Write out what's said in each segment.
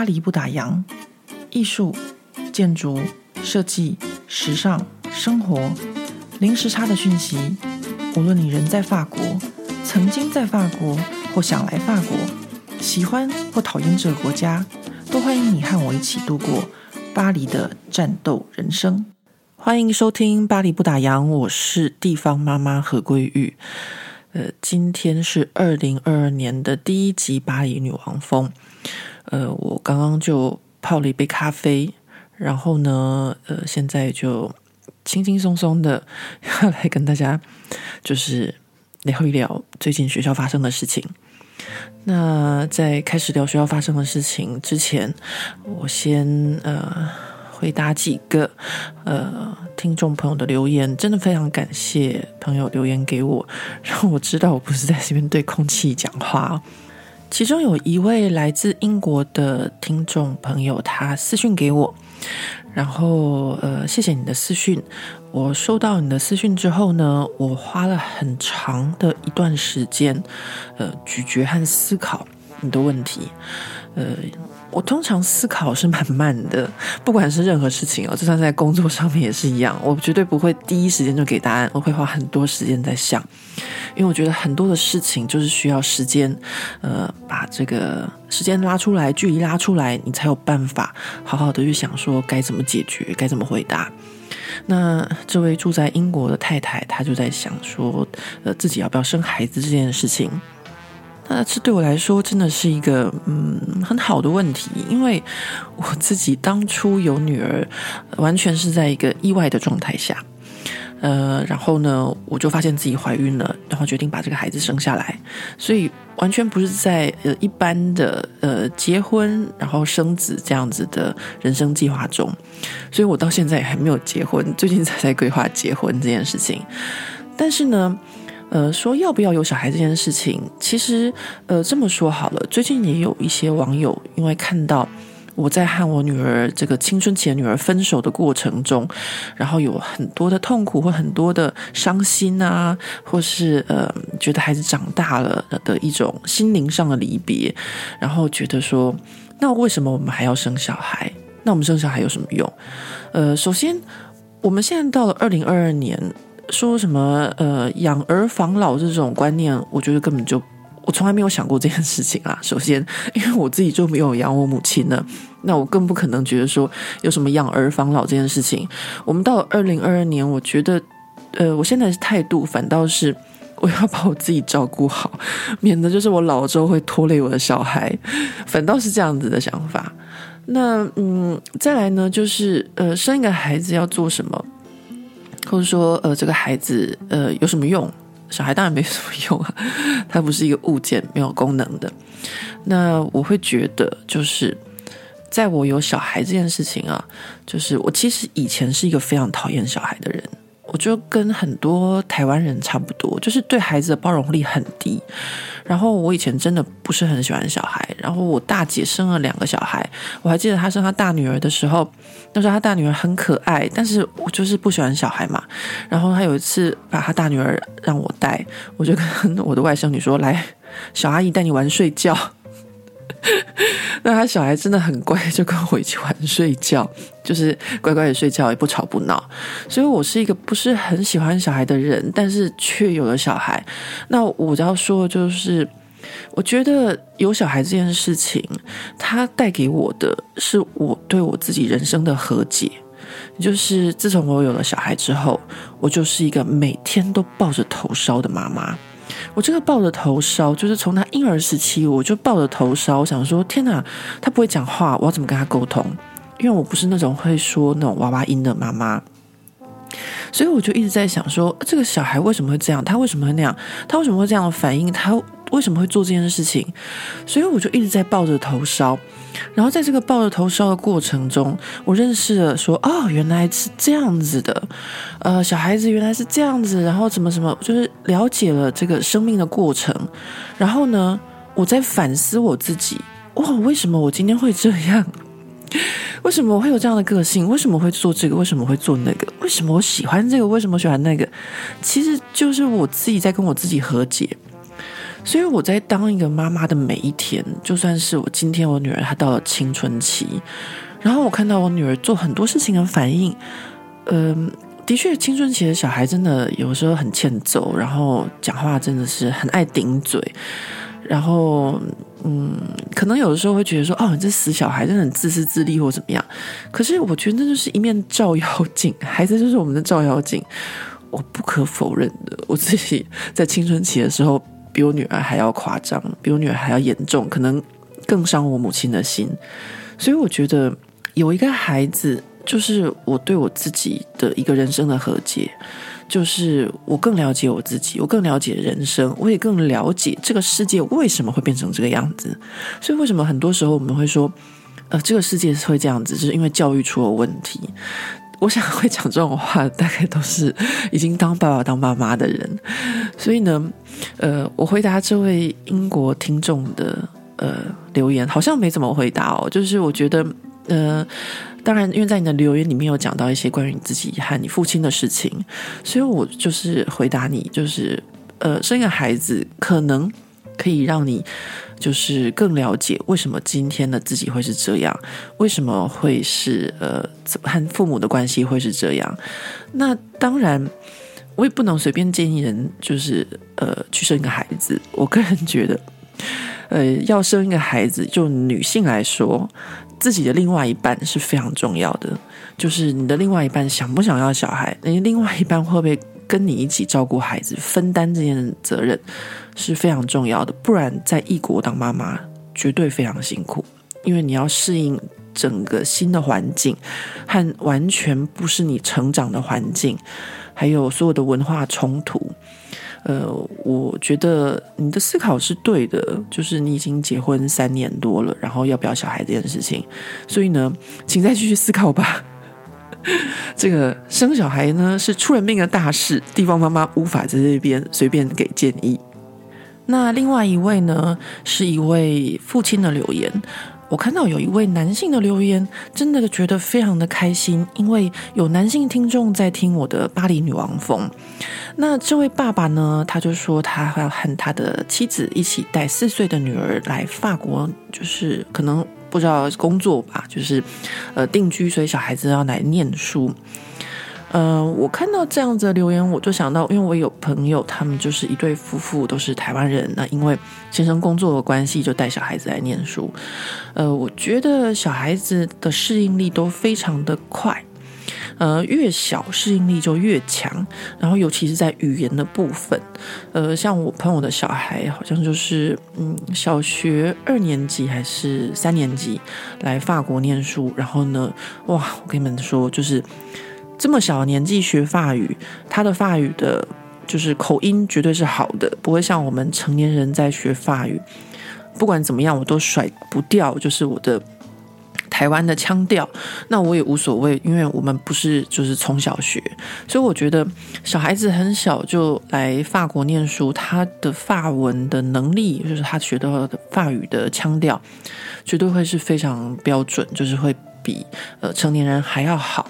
巴黎不打烊，艺术、建筑、设计、时尚、生活，零时差的讯息。无论你人在法国，曾经在法国，或想来法国，喜欢或讨厌这个国家，都欢迎你和我一起度过巴黎的战斗人生。欢迎收听《巴黎不打烊》，我是地方妈妈何桂玉。呃，今天是二零二二年的第一集《巴黎女王风》。呃，我刚刚就泡了一杯咖啡，然后呢，呃，现在就轻轻松松的要 来跟大家就是聊一聊最近学校发生的事情。那在开始聊学校发生的事情之前，我先呃。回答几个呃听众朋友的留言，真的非常感谢朋友留言给我，让我知道我不是在这边对空气讲话。其中有一位来自英国的听众朋友，他私讯给我，然后呃谢谢你的私讯。我收到你的私讯之后呢，我花了很长的一段时间，呃咀嚼和思考你的问题，呃。我通常思考是蛮慢的，不管是任何事情哦，就算在工作上面也是一样，我绝对不会第一时间就给答案，我会花很多时间在想，因为我觉得很多的事情就是需要时间，呃，把这个时间拉出来，距离拉出来，你才有办法好好的去想说该怎么解决，该怎么回答。那这位住在英国的太太，她就在想说，呃，自己要不要生孩子这件事情。那这对我来说真的是一个嗯很好的问题，因为我自己当初有女儿，完全是在一个意外的状态下，呃，然后呢，我就发现自己怀孕了，然后决定把这个孩子生下来，所以完全不是在呃一般的呃结婚然后生子这样子的人生计划中，所以我到现在也还没有结婚，最近才在规划结婚这件事情，但是呢。呃，说要不要有小孩这件事情，其实，呃，这么说好了。最近也有一些网友因为看到我在和我女儿这个青春期的女儿分手的过程中，然后有很多的痛苦或很多的伤心啊，或是呃觉得孩子长大了的一种心灵上的离别，然后觉得说，那为什么我们还要生小孩？那我们生小孩有什么用？呃，首先，我们现在到了二零二二年。说什么呃养儿防老这种观念，我觉得根本就我从来没有想过这件事情啊。首先，因为我自己就没有养我母亲呢，那我更不可能觉得说有什么养儿防老这件事情。我们到了二零二二年，我觉得呃，我现在的态度反倒是我要把我自己照顾好，免得就是我老了之后会拖累我的小孩，反倒是这样子的想法。那嗯，再来呢，就是呃，生一个孩子要做什么？或者说，呃，这个孩子，呃，有什么用？小孩当然没什么用啊，它不是一个物件，没有功能的。那我会觉得，就是在我有小孩这件事情啊，就是我其实以前是一个非常讨厌小孩的人。我就跟很多台湾人差不多，就是对孩子的包容力很低。然后我以前真的不是很喜欢小孩。然后我大姐生了两个小孩，我还记得她生她大女儿的时候，那时候她大女儿很可爱，但是我就是不喜欢小孩嘛。然后她有一次把她大女儿让我带，我就跟我的外甥女说：“来，小阿姨带你玩睡觉。” 那他小孩真的很乖，就跟我一起玩睡觉，就是乖乖的睡觉，也不吵不闹。所以我是一个不是很喜欢小孩的人，但是却有了小孩。那我要说的就是，我觉得有小孩这件事情，它带给我的是我对我自己人生的和解。就是自从我有了小孩之后，我就是一个每天都抱着头烧的妈妈。我这个抱着头烧，就是从他婴儿时期，我就抱着头烧。我想说，天哪，他不会讲话，我要怎么跟他沟通？因为我不是那种会说那种娃娃音的妈妈，所以我就一直在想说，这个小孩为什么会这样？他为什么会那样？他为什么会这样的反应？他为什么会做这件事情？所以我就一直在抱着头烧。然后在这个抱着头烧的过程中，我认识了说，哦，原来是这样子的，呃，小孩子原来是这样子，然后怎么什么，就是了解了这个生命的过程。然后呢，我在反思我自己，哇，为什么我今天会这样？为什么我会有这样的个性？为什么会做这个？为什么会做那个？为什么我喜欢这个？为什么喜欢那个？其实就是我自己在跟我自己和解。所以我在当一个妈妈的每一天，就算是我今天我女儿她到了青春期，然后我看到我女儿做很多事情的反应，嗯、的确，青春期的小孩真的有时候很欠揍，然后讲话真的是很爱顶嘴，然后嗯，可能有的时候会觉得说，哦，你这死小孩真的很自私自利或怎么样。可是我觉得这就是一面照妖镜，孩子就是我们的照妖镜。我不可否认的，我自己在青春期的时候比我女儿还要夸张，比我女儿还要严重，可能更伤我母亲的心。所以我觉得有一个孩子。就是我对我自己的一个人生的和解，就是我更了解我自己，我更了解人生，我也更了解这个世界为什么会变成这个样子。所以为什么很多时候我们会说，呃，这个世界是会这样子，就是因为教育出了问题。我想会讲这种话，大概都是已经当爸爸当妈妈的人。所以呢，呃，我回答这位英国听众的呃留言，好像没怎么回答哦，就是我觉得，呃。当然，因为在你的留言里面有讲到一些关于你自己和你父亲的事情，所以我就是回答你，就是呃，生个孩子可能可以让你就是更了解为什么今天的自己会是这样，为什么会是呃和父母的关系会是这样。那当然，我也不能随便建议人就是呃去生一个孩子。我个人觉得，呃，要生一个孩子，就女性来说。自己的另外一半是非常重要的，就是你的另外一半想不想要小孩，你另外一半会不会跟你一起照顾孩子，分担这件责任是非常重要的。不然在异国当妈妈绝对非常辛苦，因为你要适应整个新的环境和完全不是你成长的环境，还有所有的文化冲突。呃，我觉得你的思考是对的，就是你已经结婚三年多了，然后要不要小孩这件事情，所以呢，请再继续思考吧。这个生小孩呢是出人命的大事，地方妈妈无法在这边随便给建议。那另外一位呢，是一位父亲的留言。我看到有一位男性的留言，真的觉得非常的开心，因为有男性听众在听我的巴黎女王风。那这位爸爸呢，他就说他要和他的妻子一起带四岁的女儿来法国，就是可能不知道工作吧，就是呃定居，所以小孩子要来念书。呃，我看到这样子的留言，我就想到，因为我有朋友，他们就是一对夫妇，都是台湾人。那因为先生工作的关系，就带小孩子来念书。呃，我觉得小孩子的适应力都非常的快，呃，越小适应力就越强。然后尤其是在语言的部分，呃，像我朋友的小孩，好像就是嗯，小学二年级还是三年级来法国念书。然后呢，哇，我跟你们说，就是。这么小年纪学法语，他的法语的，就是口音绝对是好的，不会像我们成年人在学法语，不管怎么样，我都甩不掉，就是我的台湾的腔调。那我也无所谓，因为我们不是就是从小学，所以我觉得小孩子很小就来法国念书，他的法文的能力，就是他学到的法语的腔调，绝对会是非常标准，就是会比呃成年人还要好。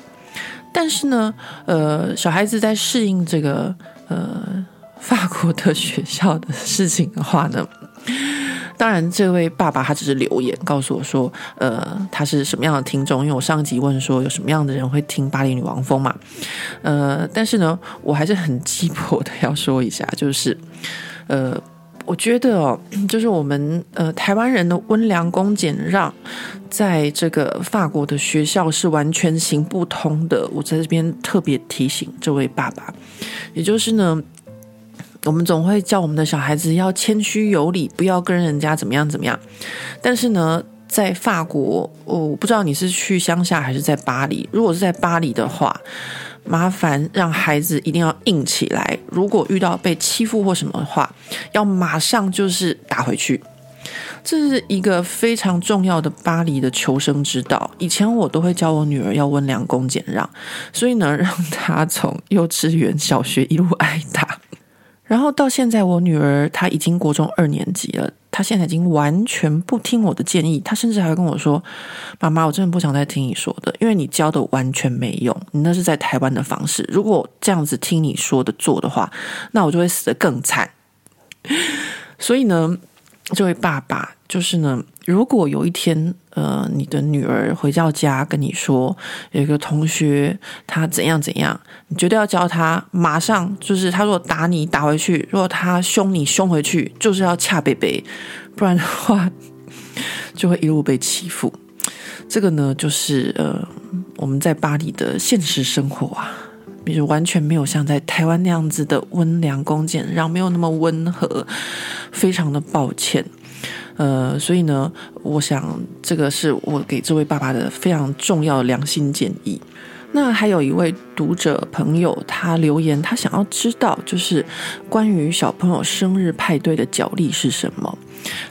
但是呢，呃，小孩子在适应这个呃法国的学校的事情的话呢，当然，这位爸爸他只是留言告诉我说，呃，他是什么样的听众？因为我上集问说有什么样的人会听巴黎女王风嘛，呃，但是呢，我还是很鸡婆的要说一下，就是呃。我觉得哦，就是我们呃台湾人的温良恭俭让，在这个法国的学校是完全行不通的。我在这边特别提醒这位爸爸，也就是呢，我们总会叫我们的小孩子要谦虚有礼，不要跟人家怎么样怎么样。但是呢，在法国，我不知道你是去乡下还是在巴黎。如果是在巴黎的话，麻烦让孩子一定要硬起来。如果遇到被欺负或什么的话，要马上就是打回去。这是一个非常重要的巴黎的求生之道。以前我都会教我女儿要温良恭俭让，所以呢，让她从幼稚园、小学一路挨打。然后到现在，我女儿她已经国中二年级了。她现在已经完全不听我的建议，她甚至还会跟我说：“妈妈，我真的不想再听你说的，因为你教的完全没用。你那是在台湾的方式，如果这样子听你说的做的话，那我就会死得更惨。”所以呢，这位爸爸就是呢，如果有一天，呃，你的女儿回到家跟你说，有一个同学他怎样怎样，你绝对要教他，马上就是他如果打你打回去，如果他凶你凶回去，就是要掐贝贝，不然的话就会一路被欺负。这个呢，就是呃，我们在巴黎的现实生活啊，比如完全没有像在台湾那样子的温良恭俭让，没有那么温和，非常的抱歉。呃，所以呢，我想这个是我给这位爸爸的非常重要的良心建议。那还有一位读者朋友，他留言，他想要知道就是关于小朋友生日派对的角力是什么。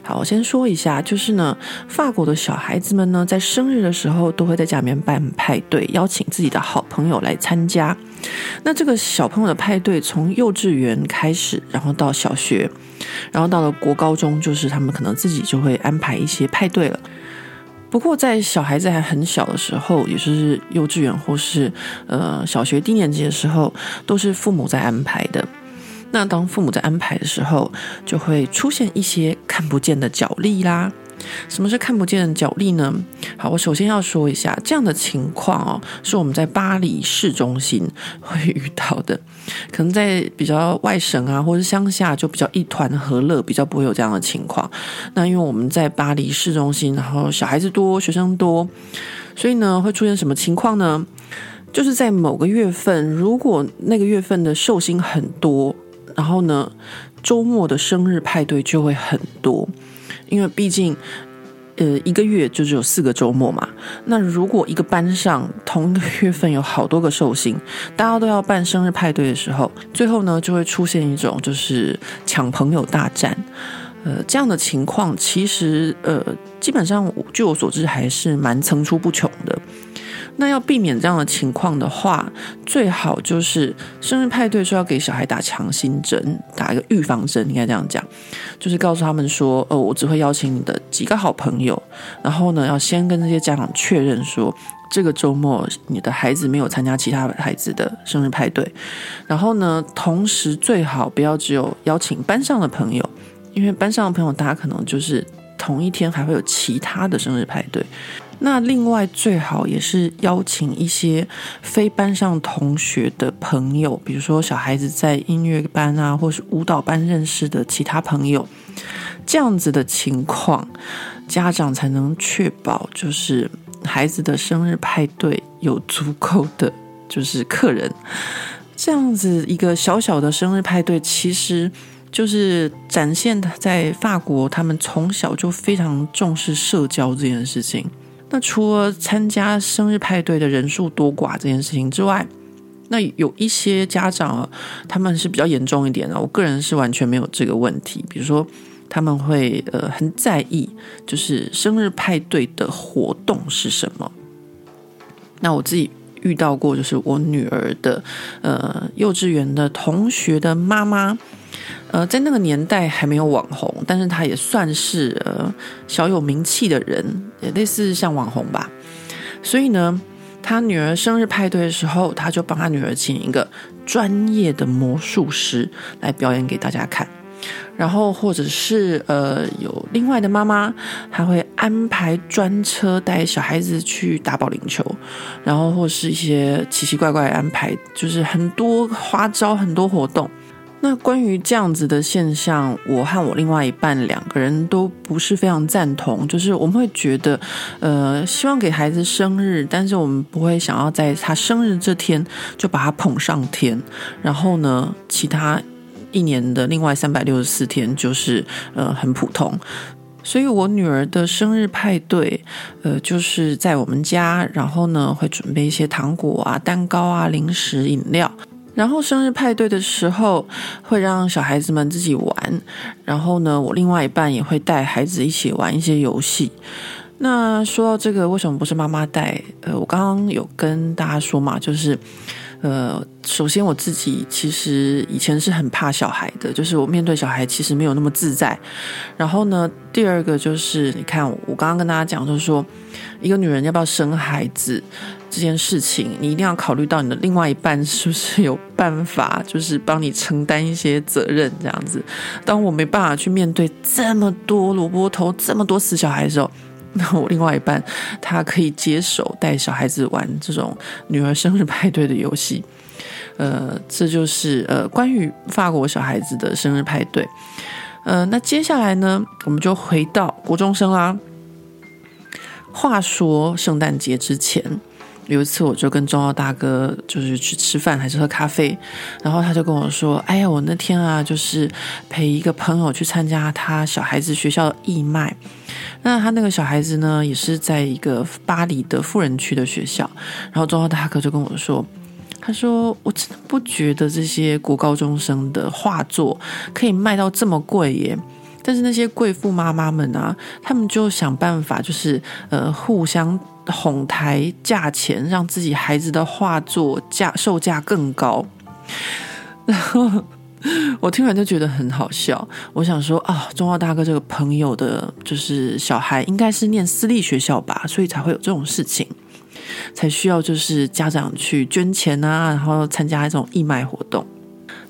好，我先说一下，就是呢，法国的小孩子们呢，在生日的时候都会在家里面办派对，邀请自己的好朋友来参加。那这个小朋友的派对从幼稚园开始，然后到小学，然后到了国高中，就是他们可能自己就会安排一些派对了。不过在小孩子还很小的时候，也就是幼稚园或是呃小学低年级的时候，都是父母在安排的。那当父母在安排的时候，就会出现一些看不见的角力啦。什么是看不见的脚力呢？好，我首先要说一下，这样的情况哦，是我们在巴黎市中心 会遇到的。可能在比较外省啊，或者乡下，就比较一团和乐，比较不会有这样的情况。那因为我们在巴黎市中心，然后小孩子多，学生多，所以呢，会出现什么情况呢？就是在某个月份，如果那个月份的寿星很多。然后呢，周末的生日派对就会很多，因为毕竟，呃，一个月就只有四个周末嘛。那如果一个班上同一个月份有好多个寿星，大家都要办生日派对的时候，最后呢就会出现一种就是抢朋友大战。呃，这样的情况其实呃，基本上据我所知还是蛮层出不穷的。那要避免这样的情况的话，最好就是生日派对说要给小孩打强心针，打一个预防针，应该这样讲，就是告诉他们说，呃，我只会邀请你的几个好朋友，然后呢，要先跟这些家长确认说，这个周末你的孩子没有参加其他孩子的生日派对，然后呢，同时最好不要只有邀请班上的朋友，因为班上的朋友大家可能就是同一天还会有其他的生日派对。那另外最好也是邀请一些非班上同学的朋友，比如说小孩子在音乐班啊，或是舞蹈班认识的其他朋友，这样子的情况，家长才能确保就是孩子的生日派对有足够的就是客人。这样子一个小小的生日派对，其实就是展现在法国，他们从小就非常重视社交这件事情。那除了参加生日派对的人数多寡这件事情之外，那有一些家长，他们是比较严重一点的。我个人是完全没有这个问题。比如说，他们会呃很在意，就是生日派对的活动是什么。那我自己遇到过，就是我女儿的呃幼稚园的同学的妈妈。呃，在那个年代还没有网红，但是他也算是呃小有名气的人，也类似像网红吧。所以呢，他女儿生日派对的时候，他就帮他女儿请一个专业的魔术师来表演给大家看。然后或者是呃有另外的妈妈，她会安排专车带小孩子去打保龄球，然后或是一些奇奇怪怪的安排，就是很多花招，很多活动。那关于这样子的现象，我和我另外一半两个人都不是非常赞同。就是我们会觉得，呃，希望给孩子生日，但是我们不会想要在他生日这天就把他捧上天。然后呢，其他一年的另外三百六十四天就是呃很普通。所以我女儿的生日派对，呃，就是在我们家，然后呢会准备一些糖果啊、蛋糕啊、零食、饮料。然后生日派对的时候，会让小孩子们自己玩。然后呢，我另外一半也会带孩子一起玩一些游戏。那说到这个，为什么不是妈妈带？呃，我刚刚有跟大家说嘛，就是呃，首先我自己其实以前是很怕小孩的，就是我面对小孩其实没有那么自在。然后呢，第二个就是你看，我刚刚跟大家讲，就是说一个女人要不要生孩子这件事情，你一定要考虑到你的另外一半是不是有办法，就是帮你承担一些责任这样子。当我没办法去面对这么多萝卜头、这么多死小孩的时候。那 我另外一半，他可以接手带小孩子玩这种女儿生日派对的游戏，呃，这就是呃关于法国小孩子的生日派对，呃，那接下来呢，我们就回到国中生啦。话说圣诞节之前。有一次，我就跟中奥大哥就是去吃饭还是喝咖啡，然后他就跟我说：“哎呀，我那天啊，就是陪一个朋友去参加他小孩子学校的义卖。那他那个小孩子呢，也是在一个巴黎的富人区的学校。然后中奥大哥就跟我说，他说我真的不觉得这些国高中生的画作可以卖到这么贵耶。但是那些贵妇妈妈们啊，他们就想办法，就是呃互相。”哄抬价钱，让自己孩子的画作价售价更高。然后我听完就觉得很好笑。我想说啊，中奥大哥这个朋友的，就是小孩应该是念私立学校吧，所以才会有这种事情，才需要就是家长去捐钱啊，然后参加这种义卖活动。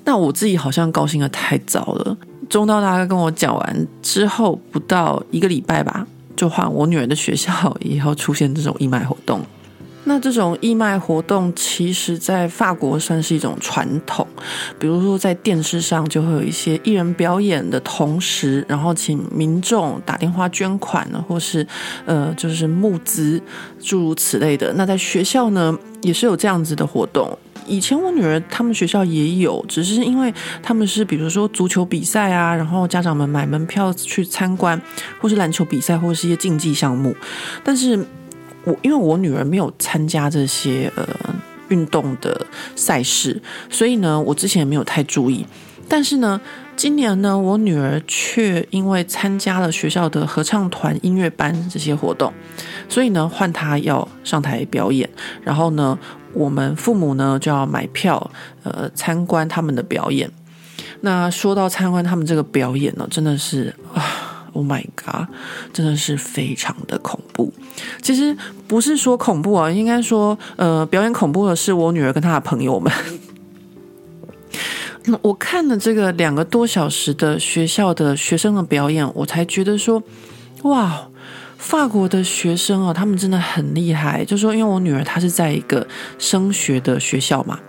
那我自己好像高兴的太早了。中道大哥跟我讲完之后，不到一个礼拜吧。就换我女儿的学校以后出现这种义卖活动，那这种义卖活动其实在法国算是一种传统。比如说在电视上就会有一些艺人表演的同时，然后请民众打电话捐款，或是呃就是募资诸如此类的。那在学校呢也是有这样子的活动。以前我女儿他们学校也有，只是因为他们是比如说足球比赛啊，然后家长们买门票去参观，或是篮球比赛，或者是一些竞技项目。但是我因为我女儿没有参加这些呃运动的赛事，所以呢，我之前也没有太注意。但是呢，今年呢，我女儿却因为参加了学校的合唱团、音乐班这些活动，所以呢，换她要上台表演，然后呢。我们父母呢就要买票，呃，参观他们的表演。那说到参观他们这个表演呢，真的是啊，Oh my God，真的是非常的恐怖。其实不是说恐怖啊，应该说，呃，表演恐怖的是我女儿跟她的朋友们。我看了这个两个多小时的学校的学生的表演，我才觉得说，哇。法国的学生啊，他们真的很厉害。就说，因为我女儿她是在一个升学的学校嘛，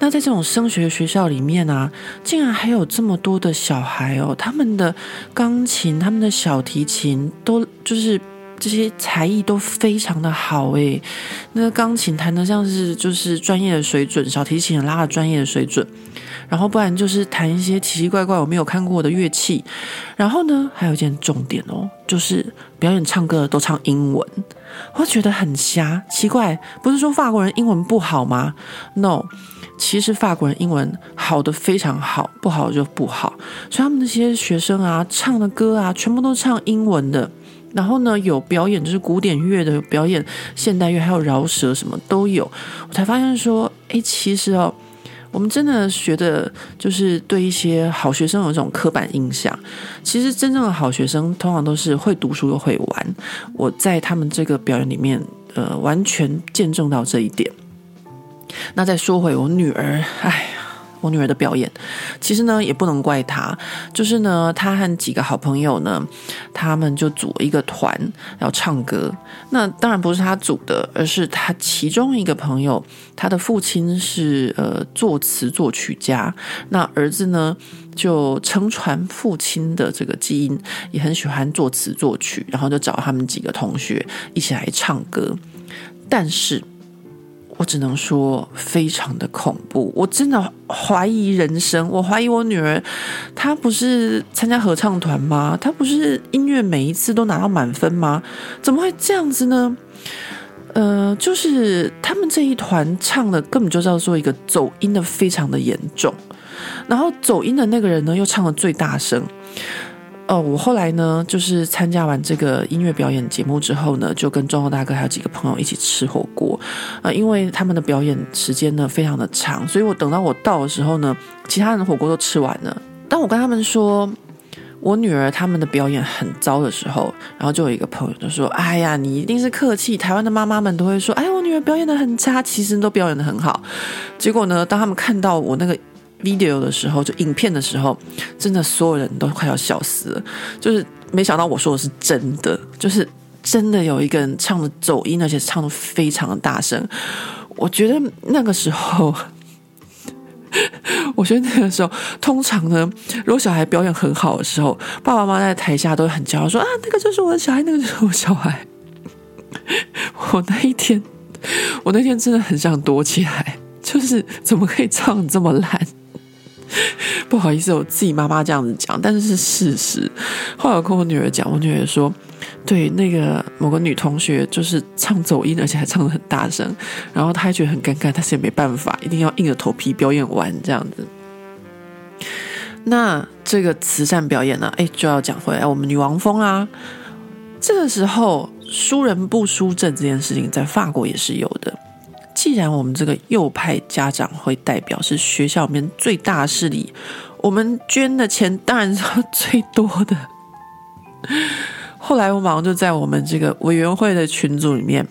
那在这种升学学校里面啊，竟然还有这么多的小孩哦，他们的钢琴、他们的小提琴都就是这些才艺都非常的好诶。那个钢琴弹得像是就是专业的水准，小提琴也拉了专业的水准。然后不然就是弹一些奇奇怪怪我没有看过的乐器，然后呢，还有一件重点哦，就是表演唱歌的都唱英文，我觉得很瞎，奇怪，不是说法国人英文不好吗？No，其实法国人英文好的非常好，不好就不好，所以他们那些学生啊，唱的歌啊，全部都唱英文的，然后呢，有表演就是古典乐的，表演现代乐，还有饶舌什么都有，我才发现说，诶，其实哦。我们真的学的，就是对一些好学生有这种刻板印象。其实真正的好学生，通常都是会读书又会玩。我在他们这个表演里面，呃，完全见证到这一点。那再说回我女儿，哎。我女儿的表演，其实呢也不能怪她，就是呢，她和几个好朋友呢，他们就组了一个团要唱歌。那当然不是她组的，而是她其中一个朋友，他的父亲是呃作词作曲家，那儿子呢就承传父亲的这个基因，也很喜欢作词作曲，然后就找他们几个同学一起来唱歌，但是。我只能说非常的恐怖，我真的怀疑人生，我怀疑我女儿，她不是参加合唱团吗？她不是音乐每一次都拿到满分吗？怎么会这样子呢？呃，就是他们这一团唱的根本就叫做一个走音的非常的严重，然后走音的那个人呢又唱的最大声。哦，我后来呢，就是参加完这个音乐表演节目之后呢，就跟忠厚大哥还有几个朋友一起吃火锅。啊、呃，因为他们的表演时间呢非常的长，所以我等到我到的时候呢，其他人的火锅都吃完了。当我跟他们说我女儿他们的表演很糟的时候，然后就有一个朋友就说：“哎呀，你一定是客气。台湾的妈妈们都会说，哎，我女儿表演的很差，其实都表演的很好。”结果呢，当他们看到我那个 video 的时候，就影片的时候，真的所有人都快要笑死了。就是没想到我说的是真的，就是真的有一个人唱的走音，而且唱的非常的大声。我觉得那个时候。我觉得那个时候，通常呢，如果小孩表演很好的时候，爸爸妈妈在台下都会很骄傲，说啊，那个就是我的小孩，那个就是我小孩。我那一天，我那天真的很想躲起来，就是怎么可以唱这么烂？不好意思，我自己妈妈这样子讲，但是是事实。后来我跟我女儿讲，我女儿说。对，那个某个女同学就是唱走音，而且还唱得很大声，然后她还觉得很尴尬，但是也没办法，一定要硬着头皮表演完这样子。那这个慈善表演呢，哎，就要讲回来，我们女王风啊，这个时候输人不输阵这件事情，在法国也是有的。既然我们这个右派家长会代表是学校里面最大势力，我们捐的钱当然是最多的。后来我马上就在我们这个委员会的群组里面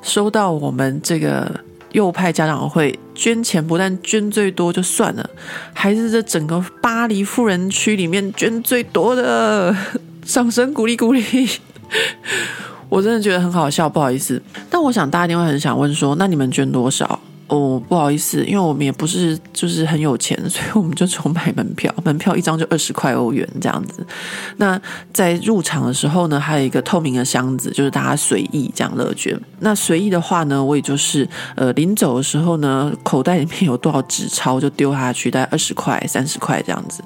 收到我们这个右派家长会捐钱，不但捐最多就算了，还是这整个巴黎富人区里面捐最多的，掌声鼓励鼓励！我真的觉得很好笑，不好意思。但我想大家一定会很想问说，那你们捐多少？哦，不好意思，因为我们也不是就是很有钱，所以我们就只买门票，门票一张就二十块欧元这样子。那在入场的时候呢，还有一个透明的箱子，就是大家随意这样乐捐。那随意的话呢，我也就是呃临走的时候呢，口袋里面有多少纸钞就丢下去，大概二十块、三十块这样子。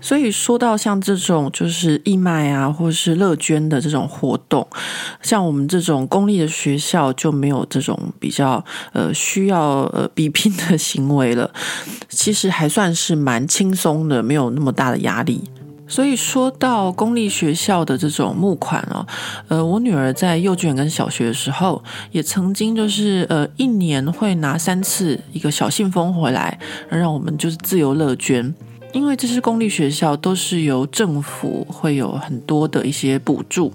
所以说到像这种就是义卖啊，或是乐捐的这种活动，像我们这种公立的学校就没有这种比较呃需要呃比拼的行为了。其实还算是蛮轻松的，没有那么大的压力。所以说到公立学校的这种募款哦，呃，我女儿在幼稚园跟小学的时候，也曾经就是呃一年会拿三次一个小信封回来，让我们就是自由乐捐。因为这是公立学校，都是由政府会有很多的一些补助。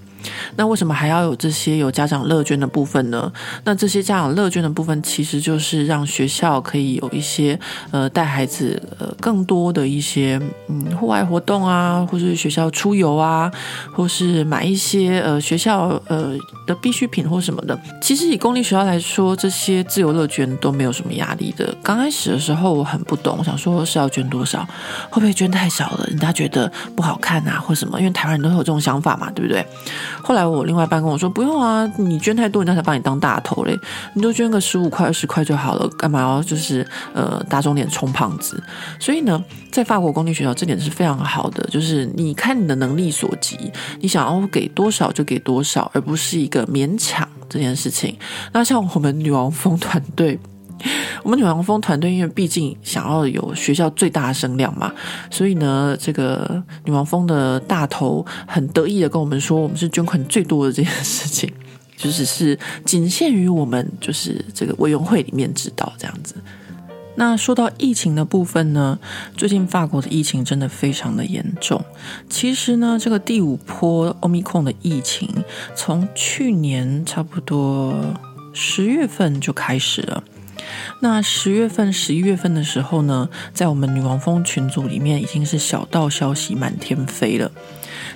那为什么还要有这些有家长乐捐的部分呢？那这些家长乐捐的部分，其实就是让学校可以有一些呃带孩子呃更多的一些嗯户外活动啊，或是学校出游啊，或是买一些呃学校呃的必需品或什么的。其实以公立学校来说，这些自由乐捐都没有什么压力的。刚开始的时候我很不懂，我想说是要捐多少，会不会捐太少了，人家觉得不好看啊，或什么？因为台湾人都有这种想法嘛，对不对？后来我另外一半跟我说：“不用啊，你捐太多，人家才把你当大头嘞。你就捐个十五块、二十块就好了，干嘛要就是呃打肿脸充胖子？所以呢，在法国公立学校这点是非常好的，就是你看你的能力所及，你想要给多少就给多少，而不是一个勉强这件事情。那像我们女王蜂团队。” 我们女王蜂团队，因为毕竟想要有学校最大的声量嘛，所以呢，这个女王蜂的大头很得意的跟我们说，我们是捐款最多的这件事情，就只是仅限于我们就是这个委员会里面知道这样子。那说到疫情的部分呢，最近法国的疫情真的非常的严重。其实呢，这个第五波 Omicron 的疫情，从去年差不多十月份就开始了。那十月份、十一月份的时候呢，在我们女王蜂群组里面已经是小道消息满天飞了。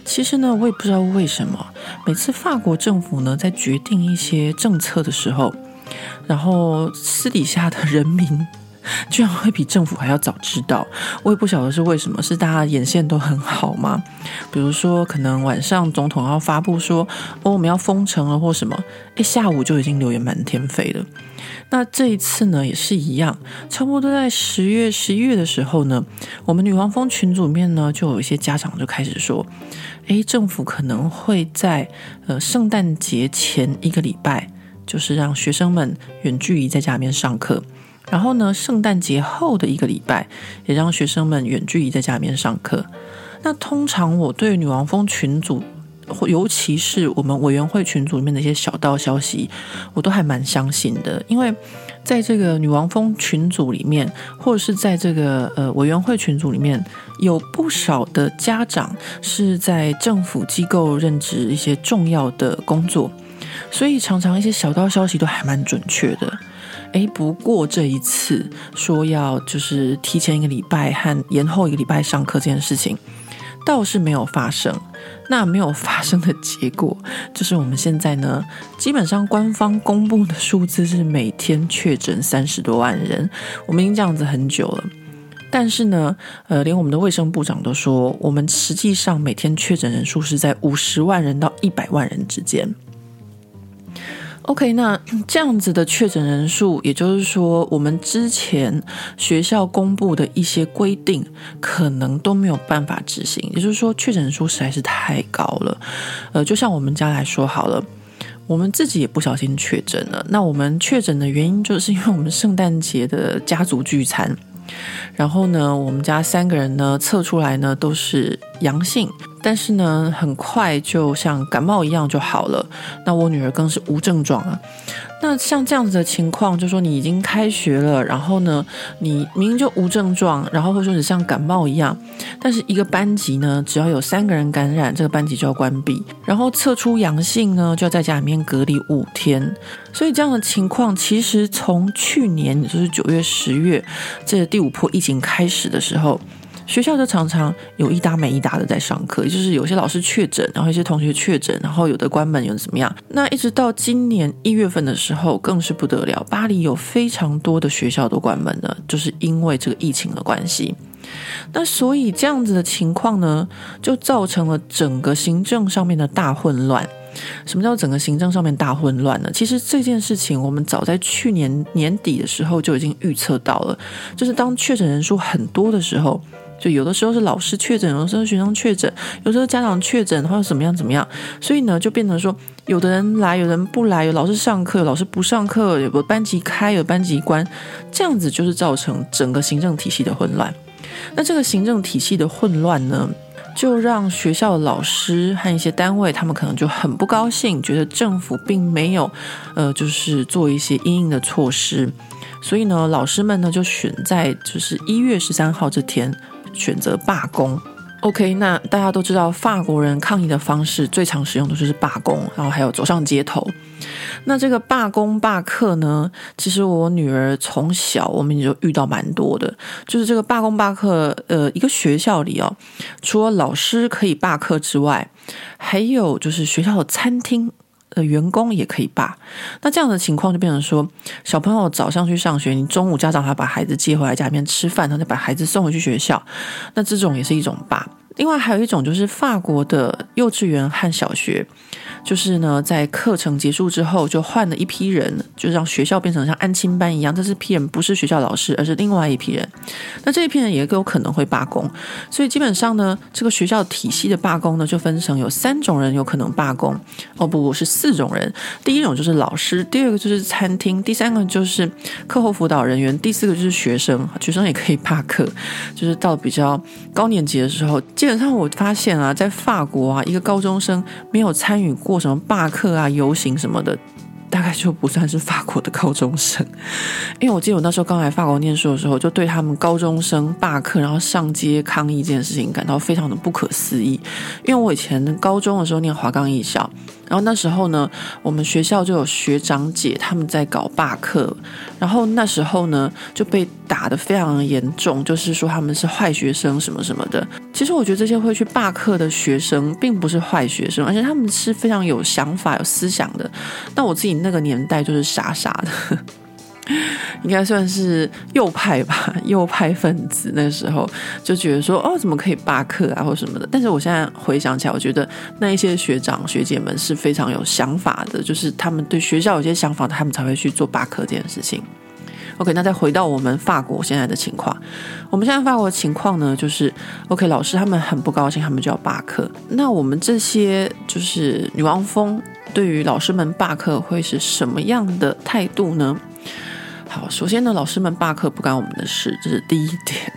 其实呢，我也不知道为什么，每次法国政府呢在决定一些政策的时候，然后私底下的人民居然会比政府还要早知道。我也不晓得是为什么，是大家眼线都很好吗？比如说，可能晚上总统要发布说，哦，我们要封城了或什么，诶，下午就已经流言满天飞了。那这一次呢，也是一样，差不多在十月、十一月的时候呢，我们女王蜂群组里面呢，就有一些家长就开始说，诶，政府可能会在呃圣诞节前一个礼拜，就是让学生们远距离在家里面上课，然后呢，圣诞节后的一个礼拜，也让学生们远距离在家里面上课。那通常我对女王蜂群组，尤其是我们委员会群组里面的一些小道消息，我都还蛮相信的，因为在这个女王蜂群组里面，或者是在这个呃委员会群组里面，有不少的家长是在政府机构任职一些重要的工作，所以常常一些小道消息都还蛮准确的。诶，不过这一次说要就是提前一个礼拜和延后一个礼拜上课这件事情，倒是没有发生。那没有发生的结果，就是我们现在呢，基本上官方公布的数字是每天确诊三十多万人，我们已经这样子很久了。但是呢，呃，连我们的卫生部长都说，我们实际上每天确诊人数是在五十万人到一百万人之间。OK，那这样子的确诊人数，也就是说，我们之前学校公布的一些规定，可能都没有办法执行。也就是说，确诊人数实在是太高了。呃，就像我们家来说好了，我们自己也不小心确诊了。那我们确诊的原因，就是因为我们圣诞节的家族聚餐，然后呢，我们家三个人呢测出来呢都是阳性。但是呢，很快就像感冒一样就好了。那我女儿更是无症状啊。那像这样子的情况，就说你已经开学了，然后呢，你明明就无症状，然后或者说你像感冒一样，但是一个班级呢，只要有三个人感染，这个班级就要关闭，然后测出阳性呢，就要在家里面隔离五天。所以这样的情况，其实从去年，也就是九月、十月，这第五波疫情开始的时候。学校就常常有一搭没一搭的在上课，就是有些老师确诊，然后一些同学确诊，然后有的关门，有的怎么样？那一直到今年一月份的时候，更是不得了，巴黎有非常多的学校都关门了，就是因为这个疫情的关系。那所以这样子的情况呢，就造成了整个行政上面的大混乱。什么叫整个行政上面大混乱呢？其实这件事情我们早在去年年底的时候就已经预测到了，就是当确诊人数很多的时候。就有的时候是老师确诊，有的时候学生确诊，有时候家长确诊，或者怎么样怎么样，所以呢，就变成说，有的人来，有人不来，有老师上课，有老师不上课，有个班级开，有班级关，这样子就是造成整个行政体系的混乱。那这个行政体系的混乱呢，就让学校的老师和一些单位，他们可能就很不高兴，觉得政府并没有，呃，就是做一些因应的措施，所以呢，老师们呢就选在就是一月十三号这天。选择罢工，OK，那大家都知道，法国人抗议的方式最常使用的就是罢工，然后还有走上街头。那这个罢工罢课呢，其实我女儿从小我们就遇到蛮多的，就是这个罢工罢课，呃，一个学校里哦，除了老师可以罢课之外，还有就是学校的餐厅。员工也可以罢，那这样的情况就变成说，小朋友早上去上学，你中午家长还把孩子接回来家里面吃饭，然后再把孩子送回去学校，那这种也是一种罢。另外还有一种就是法国的幼稚园和小学。就是呢，在课程结束之后，就换了一批人，就让学校变成像安亲班一样。这是批人不是学校老师，而是另外一批人。那这一批人也有可能会罢工，所以基本上呢，这个学校体系的罢工呢，就分成有三种人有可能罢工。哦不，不是四种人。第一种就是老师，第二个就是餐厅，第三个就是课后辅导人员，第四个就是学生。学生也可以罢课，就是到比较高年级的时候，基本上我发现啊，在法国啊，一个高中生没有参与过过什么罢课啊、游行什么的，大概就不算是法国的高中生。因为我记得我那时候刚来法国念书的时候，就对他们高中生罢课然后上街抗议这件事情感到非常的不可思议。因为我以前高中的时候念华冈艺校。然后那时候呢，我们学校就有学长姐他们在搞罢课，然后那时候呢就被打得非常严重，就是说他们是坏学生什么什么的。其实我觉得这些会去罢课的学生并不是坏学生，而且他们是非常有想法、有思想的。但我自己那个年代就是傻傻的。应该算是右派吧，右派分子那时候就觉得说，哦，怎么可以罢课啊，或什么的。但是我现在回想起来，我觉得那一些学长学姐们是非常有想法的，就是他们对学校有些想法，他们才会去做罢课这件事情。OK，那再回到我们法国现在的情况，我们现在法国的情况呢，就是 OK，老师他们很不高兴，他们就要罢课。那我们这些就是女王蜂对于老师们罢课会是什么样的态度呢？好，首先呢，老师们罢课不干我们的事，这是第一点，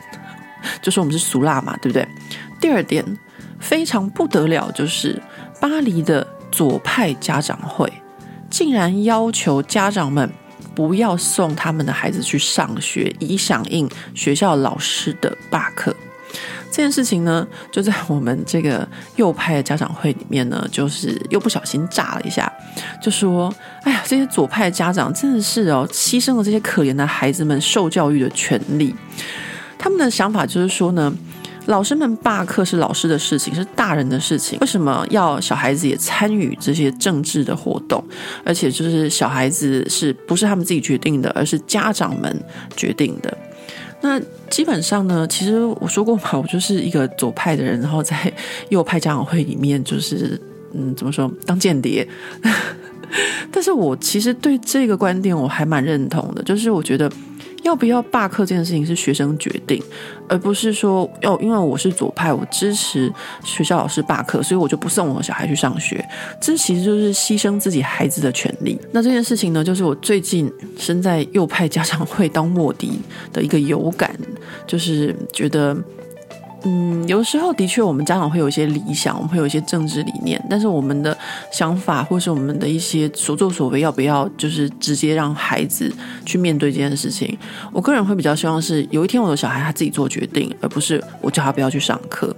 就是我们是俗辣嘛，对不对？第二点非常不得了，就是巴黎的左派家长会竟然要求家长们不要送他们的孩子去上学，以响应学校老师的罢课。这件事情呢，就在我们这个右派的家长会里面呢，就是又不小心炸了一下，就说：“哎呀，这些左派的家长真的是哦，牺牲了这些可怜的孩子们受教育的权利。”他们的想法就是说呢，老师们罢课是老师的事情，是大人的事情，为什么要小孩子也参与这些政治的活动？而且就是小孩子是不是他们自己决定的，而是家长们决定的？那基本上呢，其实我说过嘛，我就是一个左派的人，然后在右派家长会里面，就是嗯，怎么说，当间谍。但是我其实对这个观点我还蛮认同的，就是我觉得。要不要罢课这件事情是学生决定，而不是说要，因为我是左派，我支持学校老师罢课，所以我就不送我的小孩去上学。这其实就是牺牲自己孩子的权利。那这件事情呢，就是我最近身在右派家长会当卧底的一个有感，就是觉得。嗯，有时候的确，我们家长会有一些理想，我们会有一些政治理念，但是我们的想法或是我们的一些所作所为，要不要就是直接让孩子去面对这件事情？我个人会比较希望是有一天我的小孩他自己做决定，而不是我叫他不要去上课。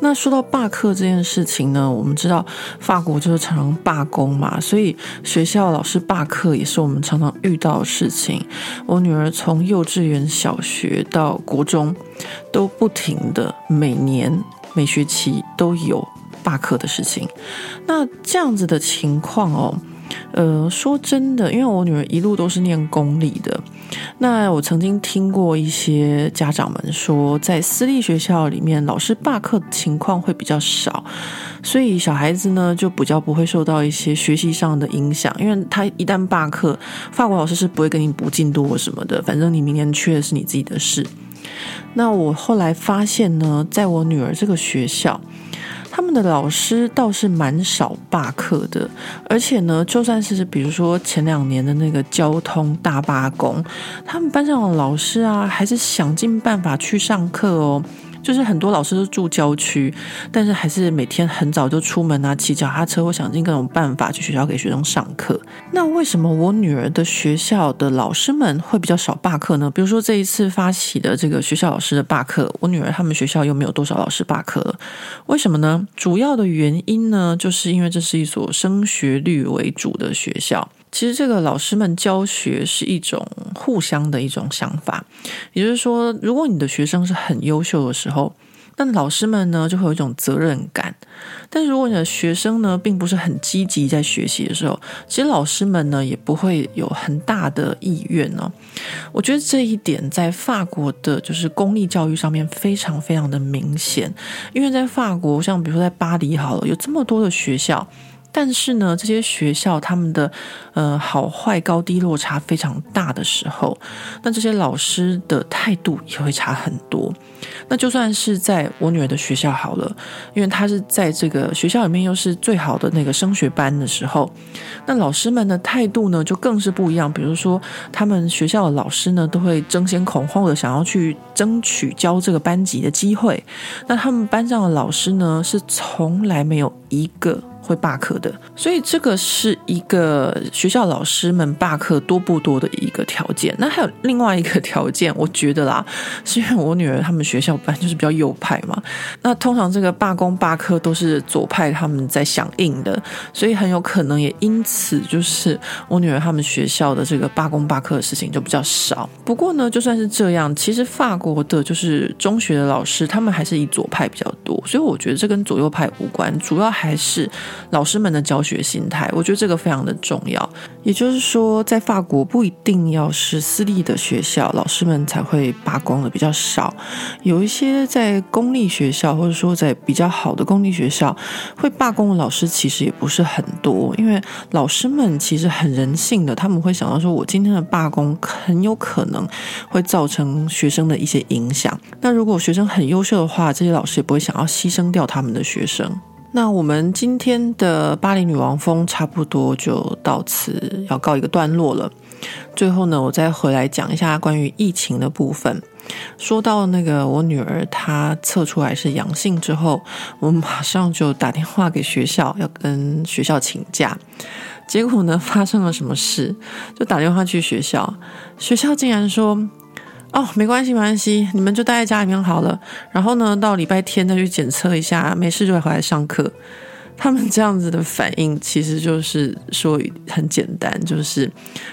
那说到罢课这件事情呢，我们知道法国就是常常罢工嘛，所以学校老师罢课也是我们常常遇到的事情。我女儿从幼稚园、小学到国中，都不停的每年每学期都有罢课的事情。那这样子的情况哦。呃，说真的，因为我女儿一路都是念公立的，那我曾经听过一些家长们说，在私立学校里面，老师罢课的情况会比较少，所以小孩子呢就比较不会受到一些学习上的影响，因为他一旦罢课，法国老师是不会跟你补进度或什么的，反正你明年缺的是你自己的事。那我后来发现呢，在我女儿这个学校。他们的老师倒是蛮少罢课的，而且呢，就算是比如说前两年的那个交通大罢工，他们班上的老师啊，还是想尽办法去上课哦。就是很多老师都住郊区，但是还是每天很早就出门啊，骑脚踏车或想尽各种办法去学校给学生上课。那为什么我女儿的学校的老师们会比较少罢课呢？比如说这一次发起的这个学校老师的罢课，我女儿他们学校又没有多少老师罢课，为什么呢？主要的原因呢，就是因为这是一所升学率为主的学校。其实这个老师们教学是一种互相的一种想法，也就是说，如果你的学生是很优秀的时候，那老师们呢就会有一种责任感；但如果你的学生呢并不是很积极在学习的时候，其实老师们呢也不会有很大的意愿呢。我觉得这一点在法国的就是公立教育上面非常非常的明显，因为在法国，像比如说在巴黎好了，有这么多的学校。但是呢，这些学校他们的呃好坏高低落差非常大的时候，那这些老师的态度也会差很多。那就算是在我女儿的学校好了，因为她是在这个学校里面又是最好的那个升学班的时候，那老师们的态度呢就更是不一样。比如说，他们学校的老师呢都会争先恐后的想要去争取教这个班级的机会。那他们班上的老师呢是从来没有一个。会罢课的，所以这个是一个学校老师们罢课多不多的一个条件。那还有另外一个条件，我觉得啦，是因为我女儿他们学校班就是比较右派嘛。那通常这个罢工罢课都是左派他们在响应的，所以很有可能也因此就是我女儿他们学校的这个罢工罢课的事情就比较少。不过呢，就算是这样，其实法国的就是中学的老师他们还是以左派比较多，所以我觉得这跟左右派无关，主要还是。老师们的教学心态，我觉得这个非常的重要。也就是说，在法国不一定要是私立的学校，老师们才会罢工的比较少。有一些在公立学校，或者说在比较好的公立学校，会罢工的老师其实也不是很多。因为老师们其实很人性的，他们会想到说，我今天的罢工很有可能会造成学生的一些影响。那如果学生很优秀的话，这些老师也不会想要牺牲掉他们的学生。那我们今天的巴黎女王风差不多就到此要告一个段落了。最后呢，我再回来讲一下关于疫情的部分。说到那个我女儿她测出来是阳性之后，我马上就打电话给学校，要跟学校请假。结果呢，发生了什么事？就打电话去学校，学校竟然说。哦，没关系，没关系，你们就待在家里面好了。然后呢，到礼拜天再去检测一下，没事就会回来上课。他们这样子的反应，其实就是说很简单，就是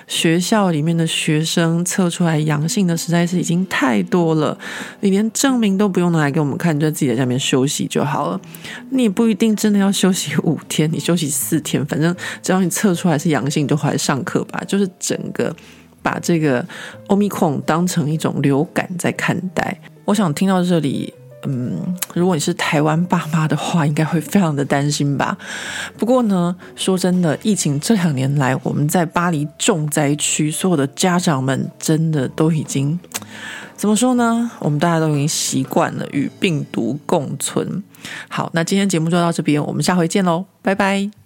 学校里面的学生测出来阳性的实在是已经太多了，你连证明都不用拿来给我们看，你就在自己在家里面休息就好了。你不一定真的要休息五天，你休息四天，反正只要你测出来是阳性，就回来上课吧。就是整个。把这个 Omicron 当成一种流感在看待，我想听到这里，嗯，如果你是台湾爸妈的话，应该会非常的担心吧。不过呢，说真的，疫情这两年来，我们在巴黎重灾区，所有的家长们真的都已经怎么说呢？我们大家都已经习惯了与病毒共存。好，那今天节目就到这边，我们下回见喽，拜拜。